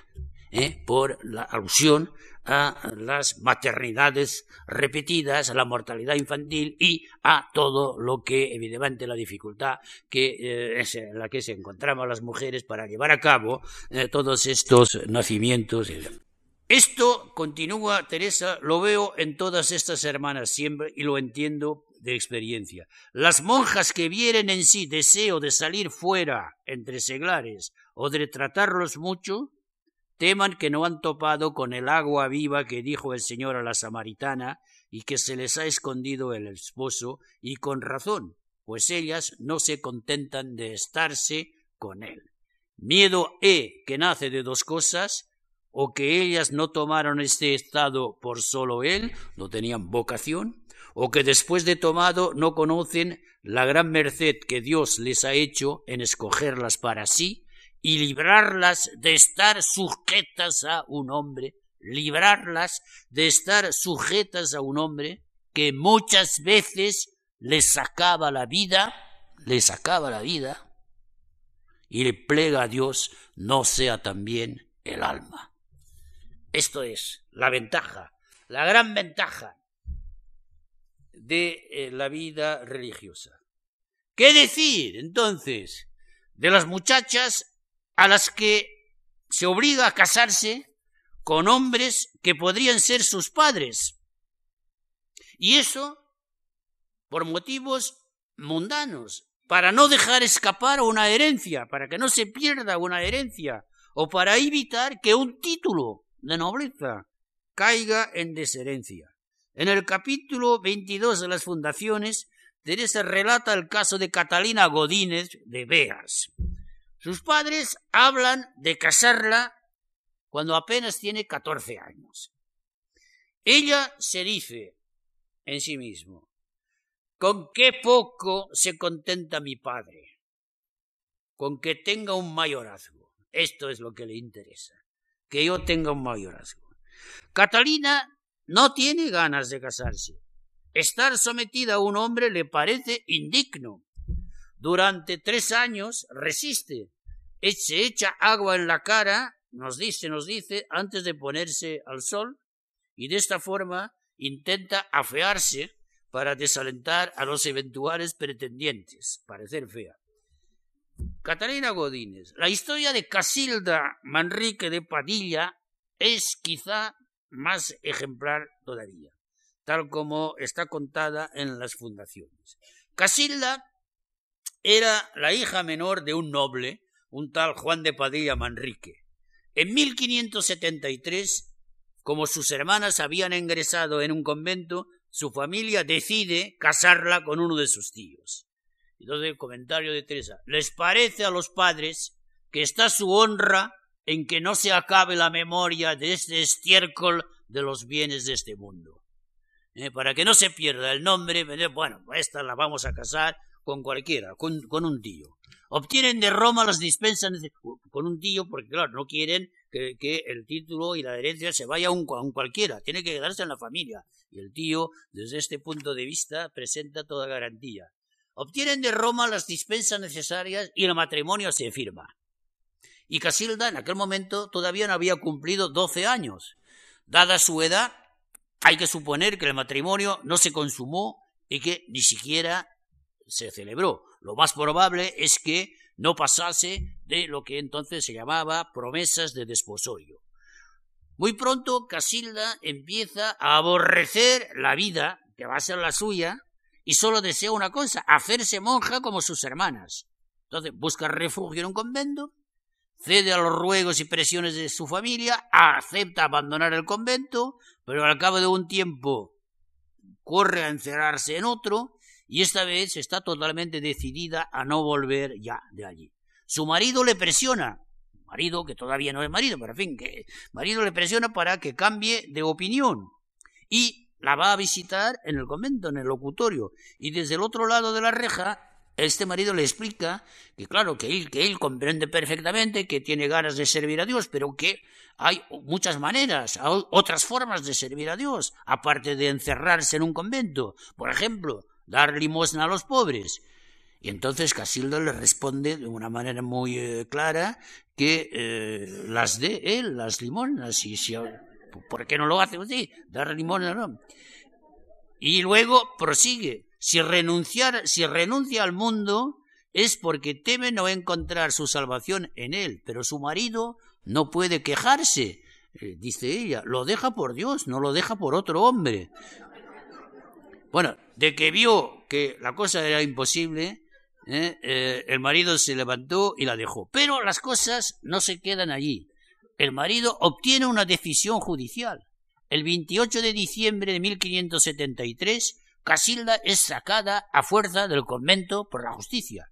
¿eh? por la alusión a las maternidades repetidas, a la mortalidad infantil y a todo lo que, evidentemente, la dificultad que eh, en la que se encontramos las mujeres para llevar a cabo eh, todos estos nacimientos. Esto continúa, Teresa, lo veo en todas estas hermanas siempre y lo entiendo de experiencia. Las monjas que vieren en sí deseo de salir fuera entre seglares o de tratarlos mucho, teman que no han topado con el agua viva que dijo el Señor a la samaritana y que se les ha escondido el esposo, y con razón, pues ellas no se contentan de estarse con él. Miedo he que nace de dos cosas, o que ellas no tomaron este estado por solo él, no tenían vocación, o que después de tomado no conocen la gran merced que Dios les ha hecho en escogerlas para sí y librarlas de estar sujetas a un hombre, librarlas de estar sujetas a un hombre que muchas veces les sacaba la vida le sacaba la vida y le plega a Dios no sea también el alma. Esto es la ventaja, la gran ventaja de eh, la vida religiosa. ¿Qué decir entonces de las muchachas a las que se obliga a casarse con hombres que podrían ser sus padres? Y eso por motivos mundanos, para no dejar escapar una herencia, para que no se pierda una herencia, o para evitar que un título de nobleza caiga en desherencia. En el capítulo 22 de las fundaciones, Teresa relata el caso de Catalina Godínez de Beas. Sus padres hablan de casarla cuando apenas tiene 14 años. Ella se dice en sí mismo, con qué poco se contenta mi padre, con que tenga un mayorazgo. Esto es lo que le interesa, que yo tenga un mayorazgo. Catalina no tiene ganas de casarse. Estar sometida a un hombre le parece indigno. Durante tres años resiste. Se echa agua en la cara, nos dice, nos dice, antes de ponerse al sol, y de esta forma intenta afearse para desalentar a los eventuales pretendientes, parecer fea. Catalina Godínez. La historia de Casilda Manrique de Padilla es quizá más ejemplar todavía, tal como está contada en las fundaciones. Casilda era la hija menor de un noble, un tal Juan de Padilla Manrique. En 1573, como sus hermanas habían ingresado en un convento, su familia decide casarla con uno de sus tíos. Entonces el comentario de Teresa, ¿les parece a los padres que está su honra en que no se acabe la memoria de este estiércol de los bienes de este mundo. Eh, para que no se pierda el nombre, bueno, esta la vamos a casar con cualquiera, con, un tío. Obtienen de Roma las dispensas con un tío, porque claro, no quieren que, el título y la herencia se vaya a a un, cualquiera, tiene que quedarse en la familia. Y el tío, desde este punto de vista, presenta toda garantía. Obtienen de Roma las dispensas necesarias y el matrimonio se firma. Y Casilda en aquel momento todavía no había cumplido doce años. Dada su edad, hay que suponer que el matrimonio no se consumó y que ni siquiera se celebró. Lo más probable es que no pasase de lo que entonces se llamaba promesas de desposorio. Muy pronto Casilda empieza a aborrecer la vida, que va a ser la suya, y solo desea una cosa, hacerse monja como sus hermanas. Entonces busca refugio en un convento cede a los ruegos y presiones de su familia, acepta abandonar el convento, pero al cabo de un tiempo corre a encerrarse en otro y esta vez está totalmente decidida a no volver ya de allí. Su marido le presiona, marido que todavía no es marido, pero en fin, que marido le presiona para que cambie de opinión y la va a visitar en el convento, en el locutorio, y desde el otro lado de la reja este marido le explica que claro, que él, que él comprende perfectamente que tiene ganas de servir a Dios, pero que hay muchas maneras, otras formas de servir a Dios, aparte de encerrarse en un convento. Por ejemplo, dar limosna a los pobres. Y entonces Casildo le responde de una manera muy eh, clara que eh, las dé él, las limosnas, y si, ¿por qué no lo hace usted? Dar limosna, no. Y luego prosigue, si, renunciar, si renuncia al mundo es porque teme no encontrar su salvación en él, pero su marido no puede quejarse, eh, dice ella, lo deja por Dios, no lo deja por otro hombre. Bueno, de que vio que la cosa era imposible, eh, eh, el marido se levantó y la dejó. Pero las cosas no se quedan allí. El marido obtiene una decisión judicial. El 28 de diciembre de 1573 Casilda es sacada a fuerza del convento por la justicia.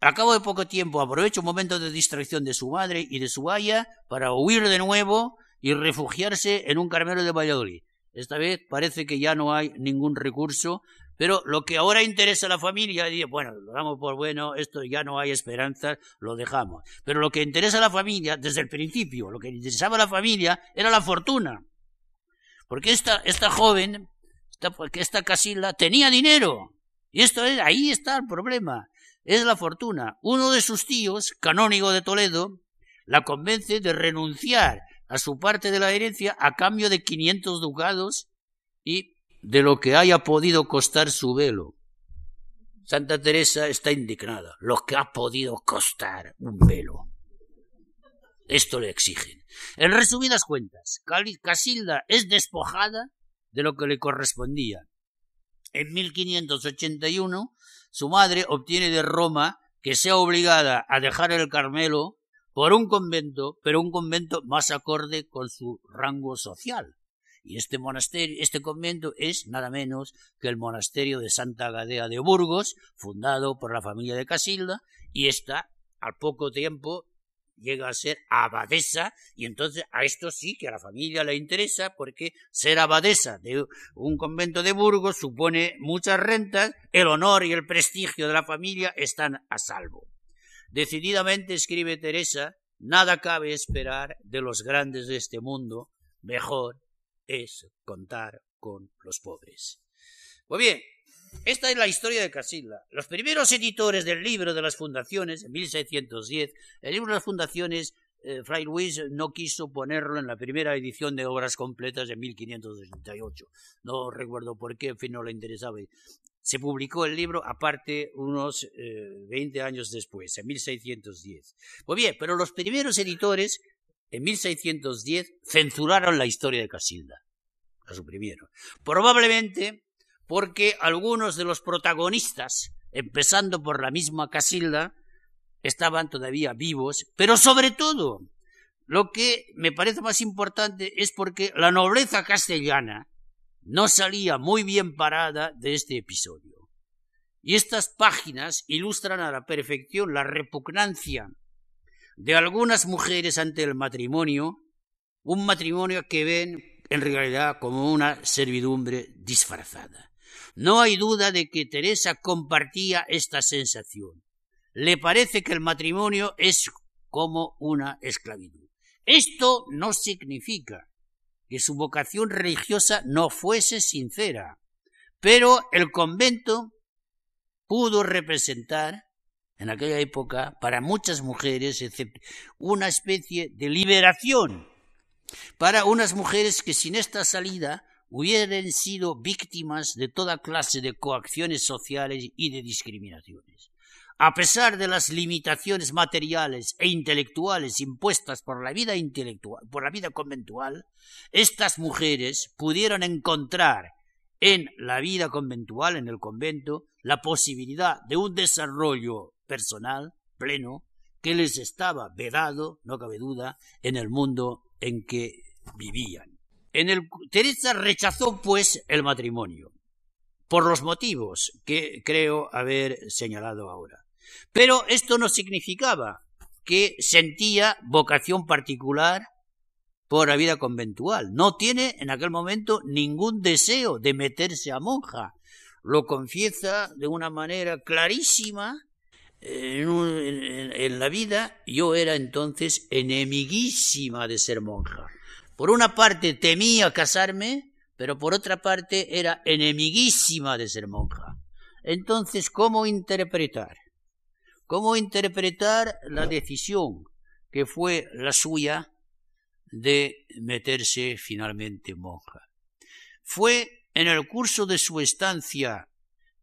Al cabo de poco tiempo aprovecha un momento de distracción de su madre y de su aya para huir de nuevo y refugiarse en un carmelo de Valladolid. Esta vez parece que ya no hay ningún recurso, pero lo que ahora interesa a la familia, bueno, lo damos por bueno, esto ya no hay esperanza, lo dejamos. Pero lo que interesa a la familia, desde el principio, lo que interesaba a la familia era la fortuna. Porque esta, esta joven porque esta Casilda tenía dinero, Y esto es, ahí está el problema. Es la fortuna. Uno de sus tíos, canónigo de Toledo, la convence de renunciar a su parte de la herencia a cambio de 500 ducados y de lo que haya podido costar su velo. Santa Teresa está indignada. Lo que ha podido costar un velo. Esto le exigen. En resumidas cuentas, Casilda es despojada de lo que le correspondía. En 1581, su madre obtiene de Roma que sea obligada a dejar el Carmelo por un convento, pero un convento más acorde con su rango social. Y este monasterio, este convento es nada menos que el monasterio de Santa Gadea de Burgos, fundado por la familia de Casilda, y está al poco tiempo llega a ser abadesa y entonces a esto sí que a la familia le interesa porque ser abadesa de un convento de Burgos supone muchas rentas, el honor y el prestigio de la familia están a salvo. Decididamente, escribe Teresa, nada cabe esperar de los grandes de este mundo, mejor es contar con los pobres. Pues bien, esta es la historia de Casilda. Los primeros editores del libro de las fundaciones, en 1610, el libro de las fundaciones, eh, Fray Luis no quiso ponerlo en la primera edición de obras completas de 1568. No recuerdo por qué, en fin, no le interesaba. Se publicó el libro aparte unos eh, 20 años después, en 1610. Pues bien, pero los primeros editores, en 1610, censuraron la historia de Casilda. La suprimieron. Probablemente porque algunos de los protagonistas, empezando por la misma Casilda, estaban todavía vivos, pero sobre todo, lo que me parece más importante es porque la nobleza castellana no salía muy bien parada de este episodio. Y estas páginas ilustran a la perfección la repugnancia de algunas mujeres ante el matrimonio, un matrimonio que ven en realidad como una servidumbre disfrazada. No hay duda de que Teresa compartía esta sensación. Le parece que el matrimonio es como una esclavitud. Esto no significa que su vocación religiosa no fuese sincera, pero el convento pudo representar en aquella época para muchas mujeres una especie de liberación para unas mujeres que sin esta salida hubieran sido víctimas de toda clase de coacciones sociales y de discriminaciones. A pesar de las limitaciones materiales e intelectuales impuestas por la vida intelectual, por la vida conventual, estas mujeres pudieron encontrar en la vida conventual, en el convento, la posibilidad de un desarrollo personal pleno que les estaba vedado, no cabe duda, en el mundo en que vivían. En el, Teresa rechazó, pues, el matrimonio, por los motivos que creo haber señalado ahora. Pero esto no significaba que sentía vocación particular por la vida conventual. No tiene en aquel momento ningún deseo de meterse a monja. Lo confiesa de una manera clarísima en, en, la vida. Yo era entonces enemiguísima de ser monja. Por una parte temía casarme, pero por otra parte era enemiguísima de ser monja. Entonces, ¿cómo interpretar? ¿Cómo interpretar la decisión que fue la suya de meterse finalmente monja? Fue en el curso de su estancia,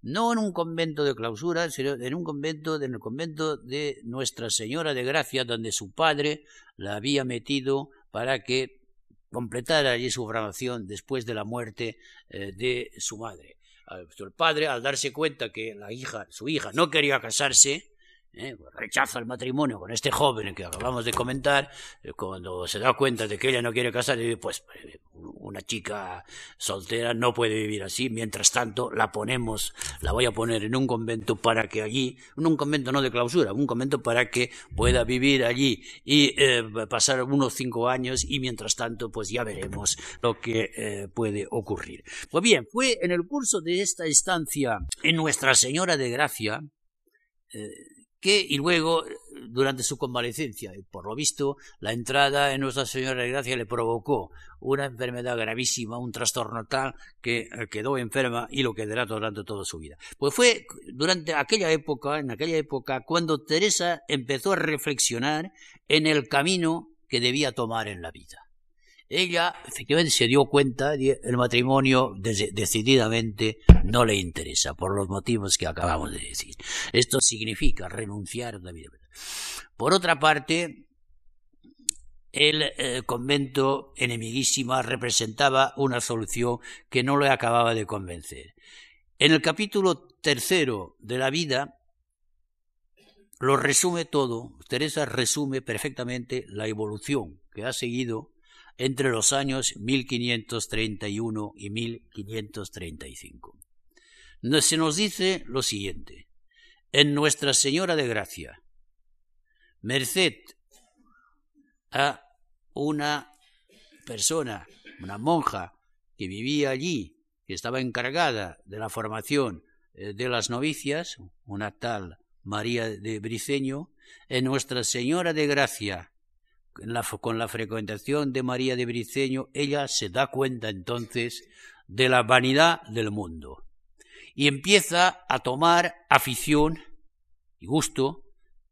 no en un convento de clausura, sino en un convento, en el convento de Nuestra Señora de Gracia, donde su padre la había metido para que completar allí su formación después de la muerte eh, de su madre. El padre, al darse cuenta que la hija, su hija, no quería casarse, ¿eh? rechaza el matrimonio con este joven que acabamos de comentar, eh, cuando se da cuenta de que ella no quiere casarse, pues eh, una chica soltera no puede vivir así, mientras tanto la ponemos, la voy a poner en un convento para que allí, en un convento no de clausura, un convento para que pueda vivir allí y pasar unos cinco años y mientras tanto pues ya veremos lo que puede ocurrir. Pues bien, fue en el curso de esta estancia en Nuestra Señora de Gracia, que, y luego, durante su convalecencia, por lo visto, la entrada en Nuestra Señora de Gracia le provocó una enfermedad gravísima, un trastorno tal que quedó enferma y lo quedará durante toda su vida. Pues fue durante aquella época, en aquella época, cuando Teresa empezó a reflexionar en el camino que debía tomar en la vida ella efectivamente se dio cuenta de el matrimonio decididamente no le interesa por los motivos que acabamos de decir. Esto significa renunciar a la vida. Por otra parte, el eh, convento enemiguísima representaba una solución que no le acababa de convencer. En el capítulo tercero de la vida lo resume todo. Teresa resume perfectamente la evolución que ha seguido entre los años 1531 y 1535. Se nos dice lo siguiente. En Nuestra Señora de Gracia, merced a una persona, una monja que vivía allí, que estaba encargada de la formación eh, de las novicias, una tal María de Briceño, en Nuestra Señora de Gracia con la frecuentación de María de Briceño, ella se da cuenta entonces de la vanidad del mundo y empieza a tomar afición y gusto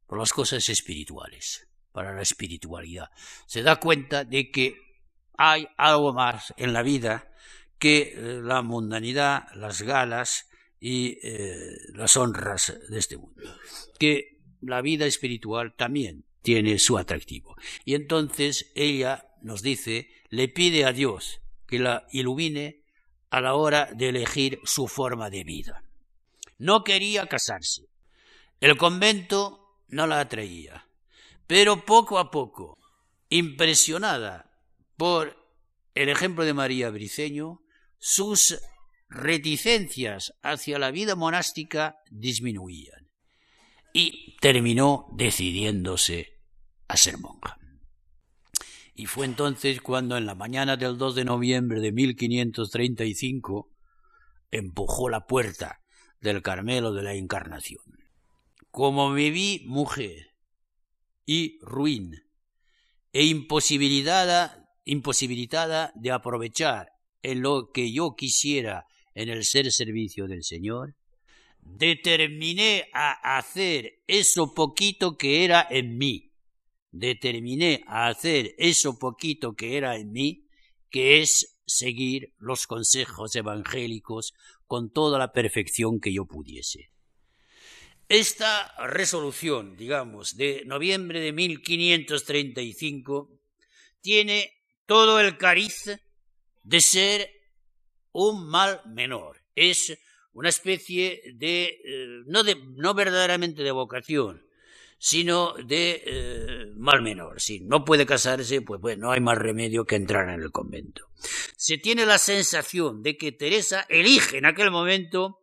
por las cosas espirituales, para la espiritualidad. Se da cuenta de que hay algo más en la vida que eh, la mundanidad, las galas y eh, las honras de este mundo. Que la vida espiritual también tiene su atractivo. Y entonces ella nos dice, le pide a Dios que la ilumine a la hora de elegir su forma de vida. No quería casarse. El convento no la atraía. Pero poco a poco, impresionada por el ejemplo de María Briceño, sus reticencias hacia la vida monástica disminuían y terminó decidiéndose a ser monja. Y fue entonces cuando en la mañana del 2 de noviembre de 1535 empujó la puerta del Carmelo de la Encarnación. Como me vi mujer y ruin e imposibilitada, imposibilitada de aprovechar en lo que yo quisiera en el ser servicio del Señor, determiné a hacer eso poquito que era en mí determiné a hacer eso poquito que era en mí, que es seguir los consejos evangélicos con toda la perfección que yo pudiese. Esta resolución, digamos, de noviembre de 1535, tiene todo el cariz de ser un mal menor. Es una especie de, eh, no, de, no verdaderamente de vocación, sino de eh, mal menor. Si no puede casarse, pues, pues no hay más remedio que entrar en el convento. Se tiene la sensación de que Teresa elige en aquel momento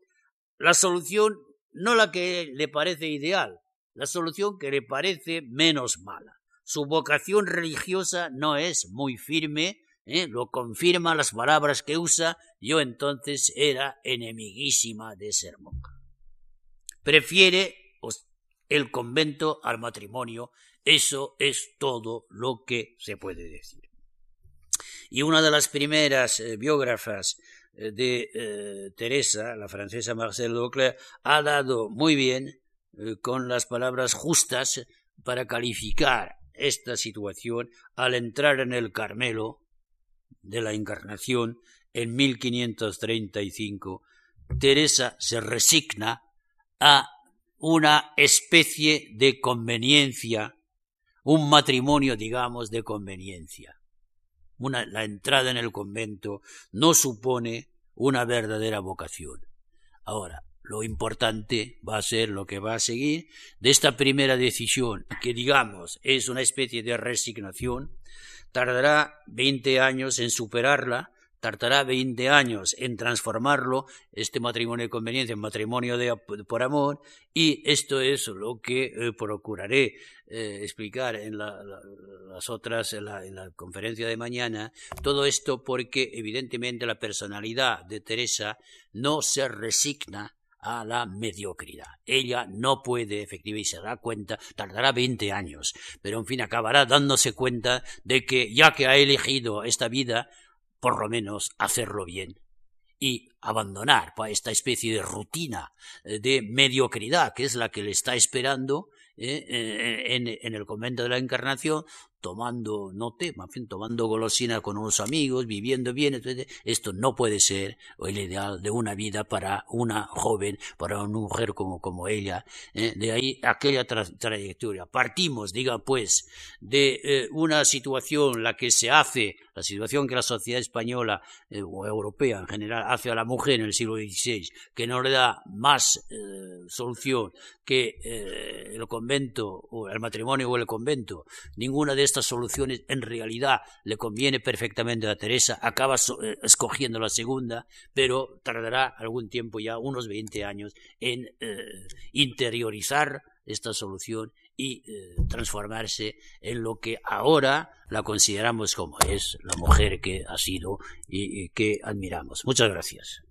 la solución, no la que le parece ideal, la solución que le parece menos mala. Su vocación religiosa no es muy firme, ¿eh? lo confirma las palabras que usa, yo entonces era enemiguísima de ser monja. Prefiere el convento al matrimonio. Eso es todo lo que se puede decir. Y una de las primeras eh, biógrafas eh, de eh, Teresa, la francesa Marcelle Leclerc, ha dado muy bien con las palabras justas para calificar esta situación al entrar en el Carmelo de la Encarnación en 1535. Teresa se resigna a una especie de conveniencia, un matrimonio, digamos, de conveniencia. la entrada en el convento no supone una verdadera vocación. Ahora, lo importante va a ser lo que va a seguir de esta primera decisión, que digamos es una especie de resignación, tardará veinte años en superarla, tardará 20 años en transformarlo, este matrimonio de conveniencia, en matrimonio de, por amor, y esto es lo que eh, procuraré eh, explicar en las otras, en la, conferencia de mañana, todo esto porque evidentemente la personalidad de Teresa no se resigna a la mediocridad. Ella no puede, efectivamente, y se da cuenta, tardará 20 años, pero en fin acabará dándose cuenta de que ya que ha elegido esta vida, por lo menos hacerlo bien y abandonar esta especie de rutina eh, de mediocridad que es la que le está esperando eh, eh, en, el convento de la Encarnación, tomando, no tema, tomando golosina con unos amigos, viviendo bien, esto no puede ser el ideal de una vida para una joven, para una mujer como, como ella. De ahí aquella trayectoria. Partimos, diga pues, de una situación la que se hace, la situación que la sociedad española eh, o europea en general hace a la mujer en el siglo XVI, que no le da más solución que el convento, o el matrimonio o el convento, ninguna de estas soluciones en realidad le conviene perfectamente a Teresa, acaba eh, escogiendo la segunda, pero tardará algún tiempo ya, unos 20 años, en eh, interiorizar esta solución y eh, transformarse en lo que ahora la consideramos como es la mujer que ha sido y que admiramos. Muchas gracias.